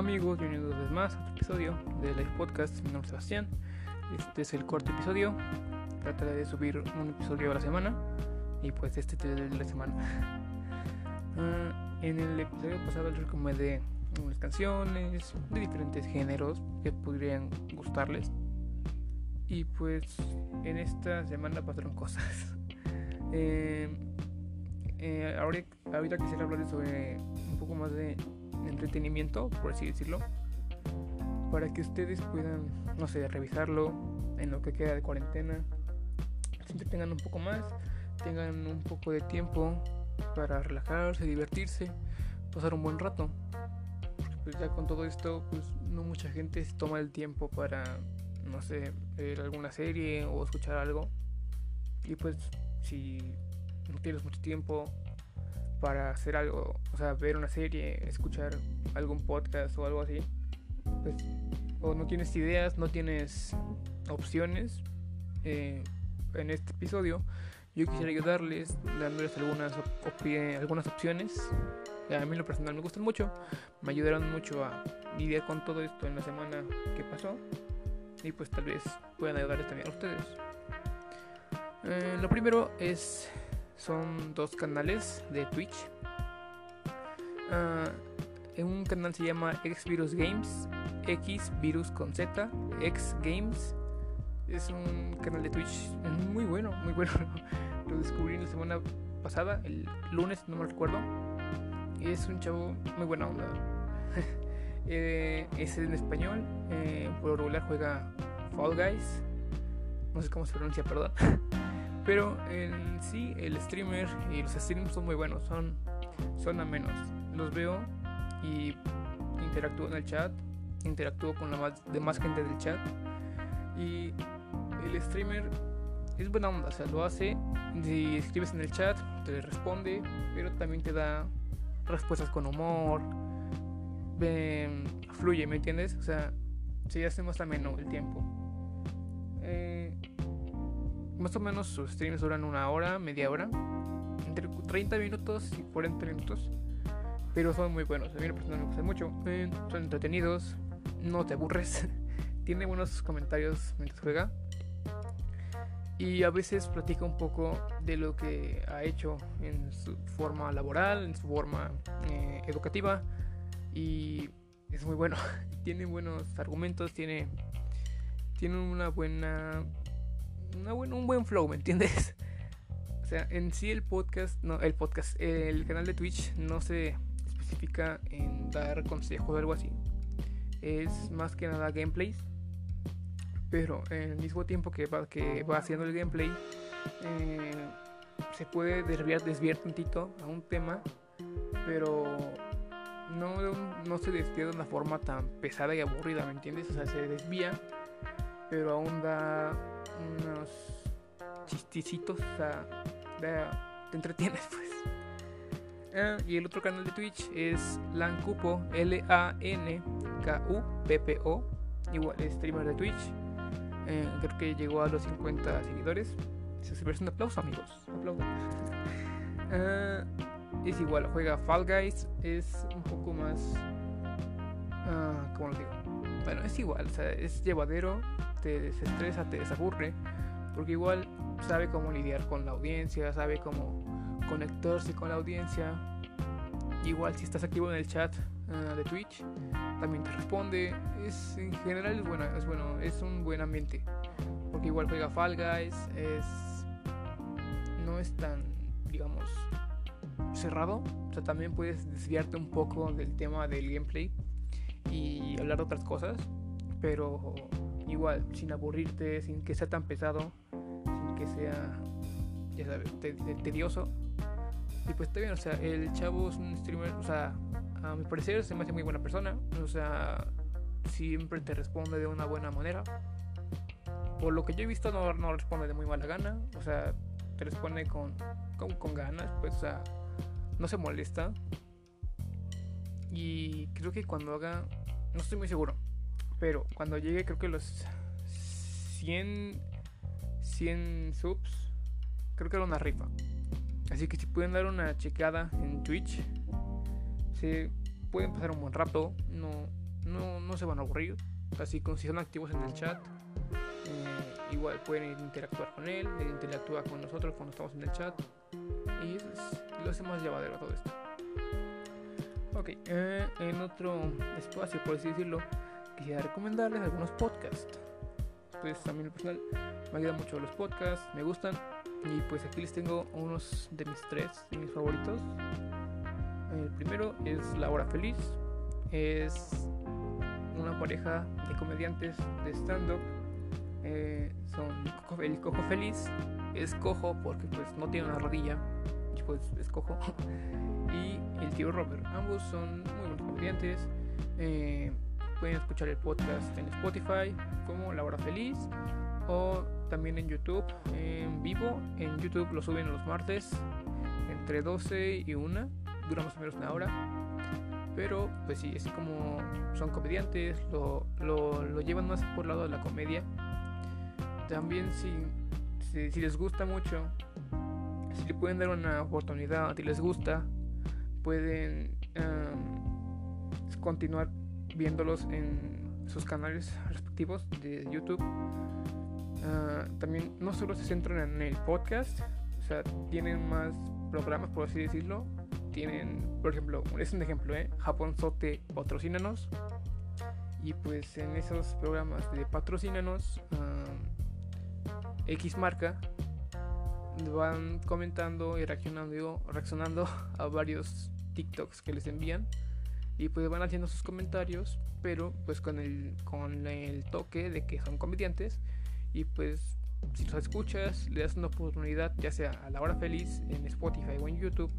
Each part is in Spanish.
amigos, bienvenidos vez más a otro episodio de Live Podcast. Mi nombre es Sebastián. Este es el cuarto episodio. Trataré de subir un episodio a la semana. Y pues este es el de la semana. Ah, en el episodio pasado les recomendé unas canciones de diferentes géneros que podrían gustarles. Y pues en esta semana pasaron cosas. Eh, eh, ahora, ahorita quisiera hablarles sobre un poco más de entretenimiento, por así decirlo, para que ustedes puedan, no sé, revisarlo en lo que queda de cuarentena, se entretengan un poco más, tengan un poco de tiempo para relajarse, divertirse, pasar un buen rato. Pues ya con todo esto, pues no mucha gente se toma el tiempo para, no sé, ver alguna serie o escuchar algo. Y pues si no tienes mucho tiempo para hacer algo, o sea, ver una serie, escuchar algún podcast o algo así, pues, o no tienes ideas, no tienes opciones, eh, en este episodio yo quisiera ayudarles dándoles algunas, algunas opciones a mí lo personal me gustan mucho, me ayudaron mucho a lidiar con todo esto en la semana que pasó y pues tal vez puedan ayudarles también a ustedes. Eh, lo primero es son dos canales de Twitch. En un canal se llama Xvirus Games, X Virus con Z, X Games. Es un canal de Twitch muy bueno, muy bueno. Lo descubrí la semana pasada, el lunes, no me recuerdo. Y es un chavo muy buena onda. eh, es en español, eh, por lo regular juega Fall Guys. No sé cómo se pronuncia, perdón. Pero en sí, el streamer y los streams son muy buenos, son, son amenos. Los veo y interactúo en el chat, interactúo con la más, demás gente del chat. Y el streamer es buena onda, o sea, lo hace. Si escribes en el chat, te responde, pero también te da respuestas con humor. fluye, ¿me entiendes? O sea, se hace más ameno el tiempo. Eh, más o menos sus streams duran una hora, media hora, entre 30 minutos y 40 minutos. Pero son muy buenos, a mí personalmente me gustan mucho. Eh, son entretenidos, no te aburres. Tiene buenos comentarios mientras juega. Y a veces platica un poco de lo que ha hecho en su forma laboral, en su forma eh, educativa. Y es muy bueno. tiene buenos argumentos, tiene, tiene una buena un buen flow, ¿me entiendes? O sea, en sí el podcast, no, el podcast, el canal de Twitch no se especifica en dar consejos o algo así. Es más que nada gameplays. Pero en el mismo tiempo que va, que va haciendo el gameplay, eh, se puede desviar, desviar tantito a un tema, pero no, no se desvía de una forma tan pesada y aburrida, ¿me entiendes? O sea, se desvía, pero aún da unos chisticitos, o sea, te entretienes pues. Ah, y el otro canal de Twitch es Lancupo, L-A-N-K-U-P-P-O, igual streamer de Twitch. Eh, creo que llegó a los 50 seguidores. Se merece un aplauso, amigos. Aplauso. Ah, es igual, juega Fall Guys, es un poco más. Uh, ¿Cómo lo digo? Bueno, es igual, o sea, es llevadero, te desestresa, te desaburre, porque igual sabe cómo lidiar con la audiencia, sabe cómo conectarse con la audiencia. Igual si estás activo en el chat uh, de Twitch, también te responde. Es en general es bueno, es bueno, es un buen ambiente, porque igual juega Fall Guys, es no es tan, digamos, cerrado, o sea, también puedes desviarte un poco del tema del gameplay y hablar de otras cosas, pero igual, sin aburrirte, sin que sea tan pesado, sin que sea, ya sabes, tedioso. Y pues está bien, o sea, el chavo es un streamer, o sea, a mi parecer se me hace muy buena persona, o sea, siempre te responde de una buena manera. Por lo que yo he visto, no, no responde de muy mala gana, o sea, te responde con, con, con ganas, pues, o sea, no se molesta. Y creo que cuando haga, no estoy muy seguro, pero cuando llegue creo que los 100, 100 subs, creo que era una rifa. Así que si pueden dar una checada en Twitch, se pueden pasar un buen rato. No, no, no se van a aburrir. Así como si son activos en el chat, eh, igual pueden interactuar con él, él interactúa con nosotros cuando estamos en el chat y lo hace más llevadero todo esto. Ok, eh, en otro espacio, por así decirlo, quisiera recomendarles algunos podcasts. Pues a mí personal me ayudan mucho los podcasts, me gustan. Y pues aquí les tengo unos de mis tres, de mis favoritos. El primero es La Hora Feliz. Es una pareja de comediantes de stand-up. Eh, son el cojo feliz. Es cojo porque pues no tiene una rodilla. Pues es cojo. y el tío Robert. Ambos son muy buenos comediantes. Eh, pueden escuchar el podcast en Spotify como La Hora Feliz o también en YouTube en vivo. En YouTube lo suben los martes entre 12 y 1, dura más o menos una hora. Pero pues sí, es como son comediantes, lo, lo, llevan más por el lado de la comedia. También si, si, les gusta mucho, si le pueden dar una oportunidad, si les gusta, pueden continuar viéndolos en sus canales respectivos de YouTube. Ah, también no solo se centran en el podcast, o sea, tienen más programas, por así decirlo. Tienen, por ejemplo, es un ejemplo, ¿eh? Japón Sote patrocínanos. Y pues en esos programas de patrocínanos, uh, X marca van comentando y reaccionando, reaccionando a varios TikToks que les envían y pues van haciendo sus comentarios, pero pues con el, con el toque de que son comediantes y pues si los escuchas, le das una oportunidad, ya sea a la hora feliz en Spotify o en YouTube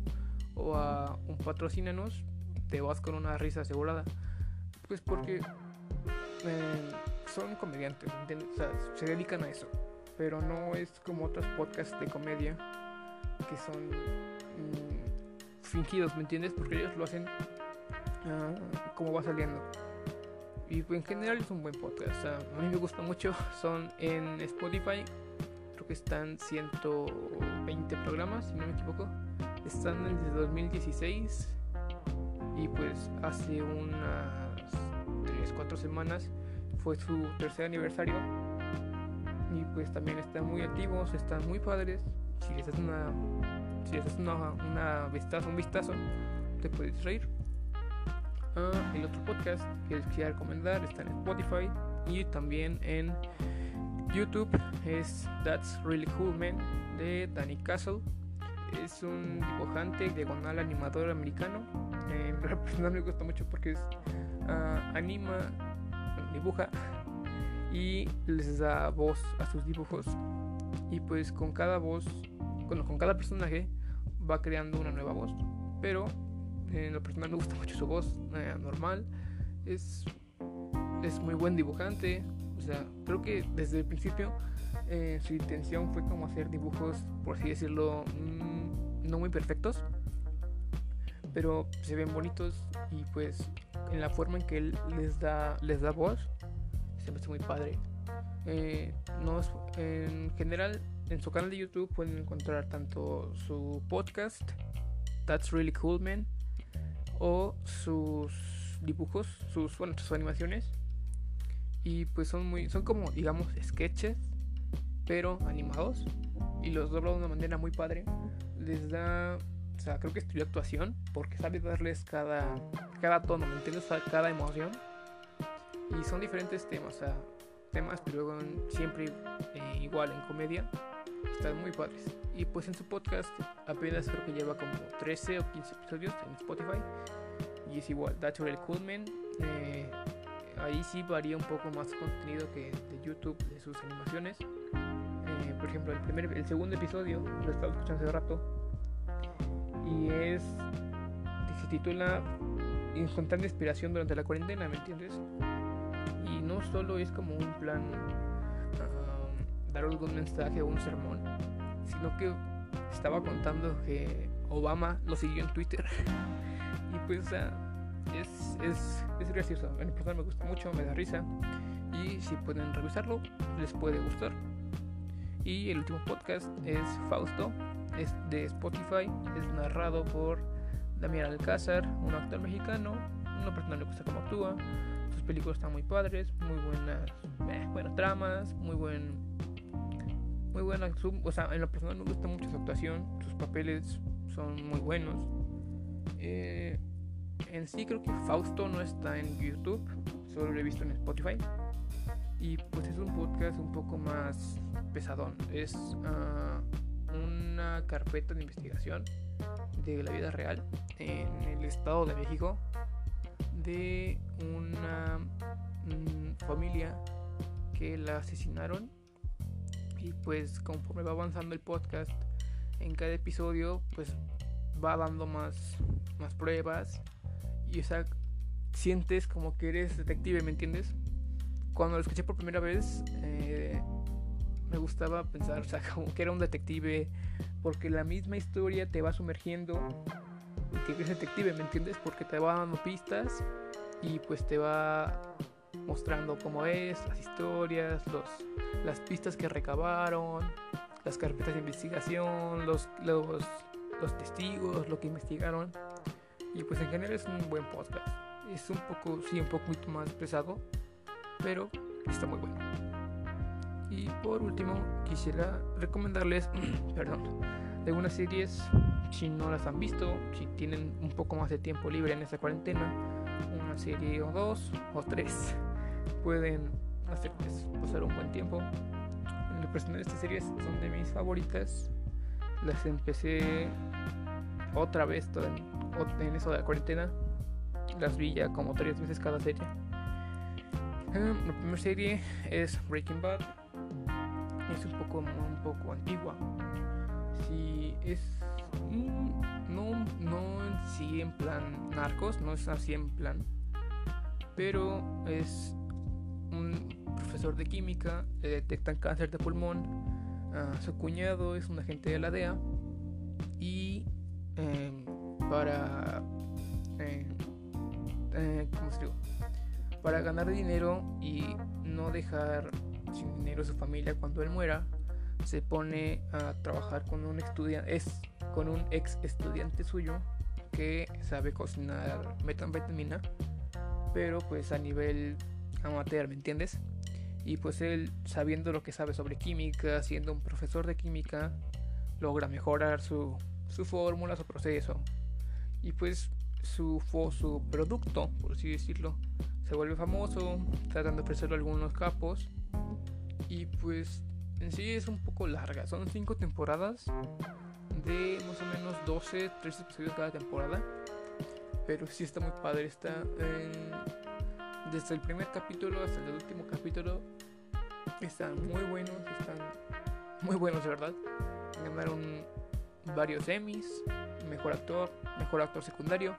o a un patrocínanos, te vas con una risa asegurada. Pues porque eh, son comediantes, O sea, se dedican a eso. Pero no es como otros podcasts de comedia que son mm, fingidos, ¿me entiendes? Porque ellos lo hacen Ah, como va saliendo. Y en general es un buen podcast. a mí me gusta mucho. Son en Spotify. Creo que están 120 programas, si no me equivoco. Están desde 2016. Y pues hace unas 3, 4 semanas fue su tercer aniversario. Y pues también están muy activos, están muy padres. Si les das una, si les das una, una vistazo, un vistazo, te puedes reír. Ah, el otro podcast que les quería recomendar está en Spotify y también en YouTube es That's Really Cool Man de Danny Castle. Es un dibujante diagonal animador americano. Eh, me gusta mucho porque es, uh, anima, dibuja y les da voz a sus dibujos. Y pues con cada voz, bueno, con cada personaje va creando una nueva voz. Pero en lo personal me gusta mucho su voz eh, normal. Es, es muy buen dibujante. O sea, creo que desde el principio eh, su intención fue como hacer dibujos, por así decirlo, mm, no muy perfectos. Pero se ven bonitos y pues en la forma en que él les da, les da voz, se me hace muy padre. Eh, en general, en su canal de YouTube pueden encontrar tanto su podcast, That's Really Cool Man, o sus dibujos, sus, bueno, sus animaciones. Y pues son muy, son como, digamos, sketches, pero animados. Y los dobla de una manera muy padre. Les da, o sea, creo que estudió actuación, porque sabe darles cada, cada tono, ¿me entiendes? cada emoción. Y son diferentes temas, o sea, temas, pero siempre eh, igual en comedia. Están muy padres. Y pues en su podcast apenas creo que lleva como 13 o 15 episodios en Spotify. Y es igual, That's Real Coolman. Eh, ahí sí varía un poco más contenido que de YouTube de sus animaciones. Eh, por ejemplo, el, primer, el segundo episodio lo estaba escuchando hace rato. Y es. Se titula Encontrar inspiración durante la cuarentena, ¿me entiendes? No solo es como un plan dar algún mensaje o un sermón, sino que estaba contando que Obama lo siguió en Twitter. y pues, es, es, es gracioso. A mi me gusta mucho, me da risa. Y si pueden revisarlo, les puede gustar. Y el último podcast es Fausto, es de Spotify, es narrado por Damián Alcázar, un actor mexicano. Una persona le gusta cómo actúa. Sus películas están muy padres, muy buenas, eh, buenas tramas, muy buen, muy buena, o sea, en lo personal me gusta mucho su actuación, sus papeles son muy buenos. Eh, en sí creo que Fausto no está en YouTube, solo lo he visto en Spotify. Y pues es un podcast un poco más pesadón. Es uh, una carpeta de investigación de la vida real en el estado de México de una mm, familia que la asesinaron. Y pues conforme va avanzando el podcast en cada episodio pues va dando más más pruebas. Y o sea sientes como que eres detective me entiendes cuando lo escuché por primera vez eh, me gustaba pensar, o sea, como que era un detective, porque la misma historia te va sumergiendo eres detective, ¿me entiendes? Porque te va dando pistas y pues te va mostrando cómo es, las historias, los, las pistas que recabaron, las carpetas de investigación, los, los, los testigos, lo que investigaron. Y pues en general es un buen podcast. Es un poco, sí, un poco más pesado, pero está muy bueno. Y por último, quisiera recomendarles, perdón, algunas series, si no las han visto, si tienen un poco más de tiempo libre en esta cuarentena, una serie o dos o tres pueden hacerles pasar un buen tiempo. En lo personal, estas series son de mis favoritas. Las empecé otra vez en, en eso de la cuarentena. Las vi ya como tres veces cada serie. La primera serie es Breaking Bad es un poco, un poco antigua. Si es. No, no en sí en plan narcos, no es así en plan. Pero es un profesor de química, le detectan cáncer de pulmón. su cuñado es un agente de la DEA. Y em, para. Em, eh, ¿Cómo se digo? Para ganar dinero y no dejar sin dinero su familia cuando él muera, se pone a trabajar con un estudiante, es con un ex estudiante suyo que sabe cocinar metanfetamina, pero pues a nivel amateur, ¿me entiendes? Y pues él, sabiendo lo que sabe sobre química, siendo un profesor de química, logra mejorar su, su fórmula, su proceso. Y pues su, su producto, por así decirlo, se vuelve famoso, tratando de ofrecerlo algunos capos y pues en sí es un poco larga. Son 5 temporadas de más o menos 12, 13 episodios cada temporada. Pero sí está muy padre. Está en, desde el primer capítulo hasta el último capítulo. Están muy buenos. Están muy buenos de verdad. Ganaron varios Emmys. Mejor actor, mejor actor secundario,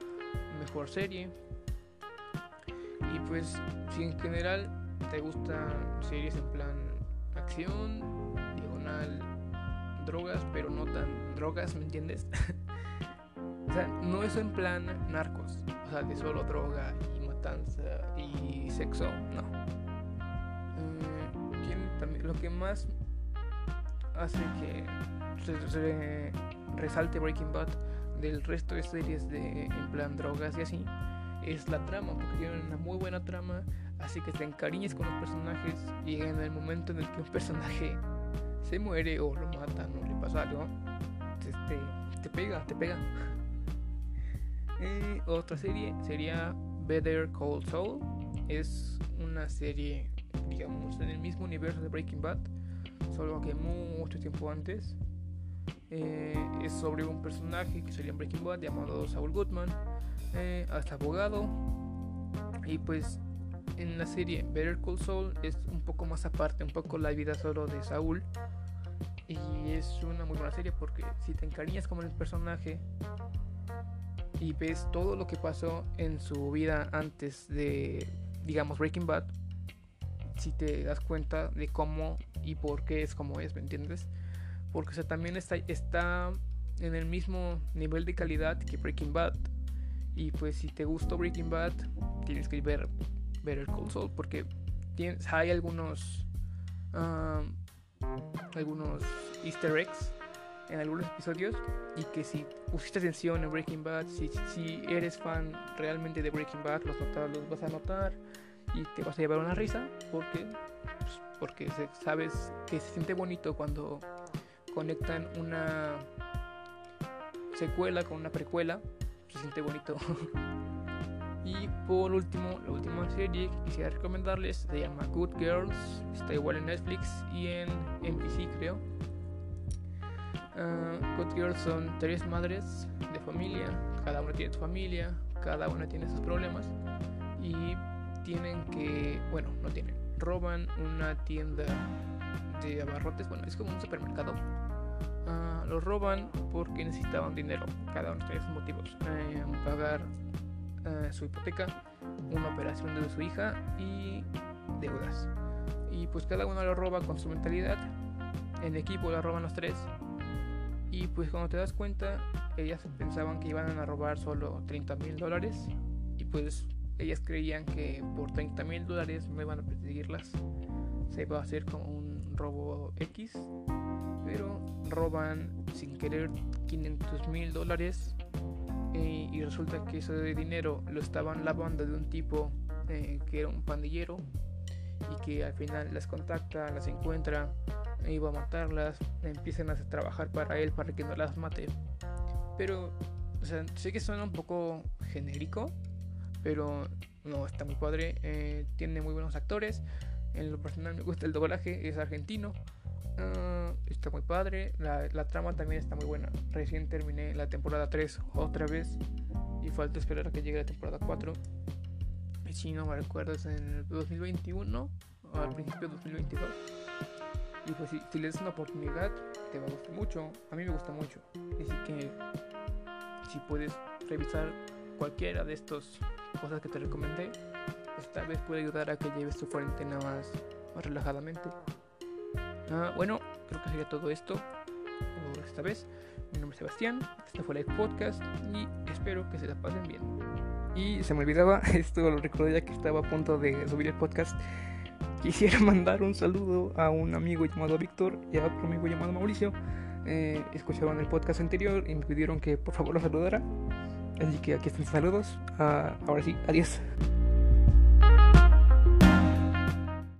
mejor serie. Y pues si en general te gustan series en plan acción, diagonal, drogas, pero no tan drogas, ¿me entiendes? o sea, no es en plan narcos, o sea, de solo droga y matanza y sexo, no. Eh, lo que más hace que resalte Breaking Bad del resto de series de en plan drogas y así es la trama, porque tienen una muy buena trama, Así que te encariñes con los personajes y en el momento en el que un personaje se muere o lo matan o le pasa algo, te, te pega, te pega. Eh, otra serie sería Better Call Saul. Es una serie, digamos, en el mismo universo de Breaking Bad, solo que mucho tiempo antes. Eh, es sobre un personaje que salía en Breaking Bad llamado Saul Goodman, eh, hasta abogado. Y pues en la serie Better Call Saul es un poco más aparte, un poco la vida solo de Saúl. Y es una muy buena serie porque si te encariñas como el personaje y ves todo lo que pasó en su vida antes de, digamos, Breaking Bad, si te das cuenta de cómo y por qué es como es, ¿me entiendes? Porque también está, está en el mismo nivel de calidad que Breaking Bad. Y pues si te gustó Breaking Bad, tienes que ver Better Call Saul porque hay algunos algunos easter eggs en algunos episodios y que si pusiste atención en Breaking Bad, si, si eres fan realmente de Breaking Bad, los, notas, los vas a notar y te vas a llevar una risa porque, pues, porque sabes que se siente bonito cuando conectan una secuela con una precuela. Se siente bonito. por último, la última serie que quisiera recomendarles se llama Good Girls. Está igual en Netflix y en NBC creo. Uh, Good Girls son tres madres de familia, cada una tiene su familia, cada una tiene sus problemas y tienen que, bueno, no tienen, roban una tienda de abarrotes, bueno, es como un supermercado. Uh, lo roban porque necesitaban dinero, cada uno tiene sus motivos, eh, pagar uh, su hipoteca, una operación de su hija y deudas. Y pues cada uno lo roba con su mentalidad. En equipo la roban los tres y pues cuando te das cuenta, ellas pensaban que iban a robar solo 30 mil dólares. Y pues ellas creían que por 30 mil dólares no iban a perseguirlas. Se iba a hacer como un robo X. Pero roban sin querer 500 mil dólares. Eh, y resulta que ese dinero lo estaban lavando de un tipo eh, que era un pandillero. Y que al final las contacta, las encuentra iba a matarlas, empiezan a trabajar para él para que no las mate. Pero, o sea, sé que suena un poco genérico, pero no, está muy padre. Eh, tiene muy buenos actores. En lo personal me gusta el doblaje, es argentino. Ah, está muy padre. La, la, trama también está muy buena. Recién terminé la temporada 3 otra vez. Y falta esperar a que llegue la temporada 4. Y si no me recuerdo, es en el 2021 o al principio de 2022. Y pues si, le das una oportunidad, te va a gustar mucho. A mí me gusta mucho. Así que si puedes revisar cualquiera de estas cosas que te recomendé, pues tal vez puede ayudar a que lleves tu cuarentena más, más relajadamente. Ah, bueno, creo que sería todo esto por esta vez. Mi nombre es Sebastián, este fue el podcast y espero que se la pasen bien. Y se me olvidaba, esto lo recordé ya que estaba a punto de subir el podcast quisiera mandar un saludo a un amigo llamado Víctor y a otro amigo llamado Mauricio. Eh, escucharon el podcast anterior y me pidieron que por favor los saludara. Así que aquí están saludos. Uh, ahora sí, adiós.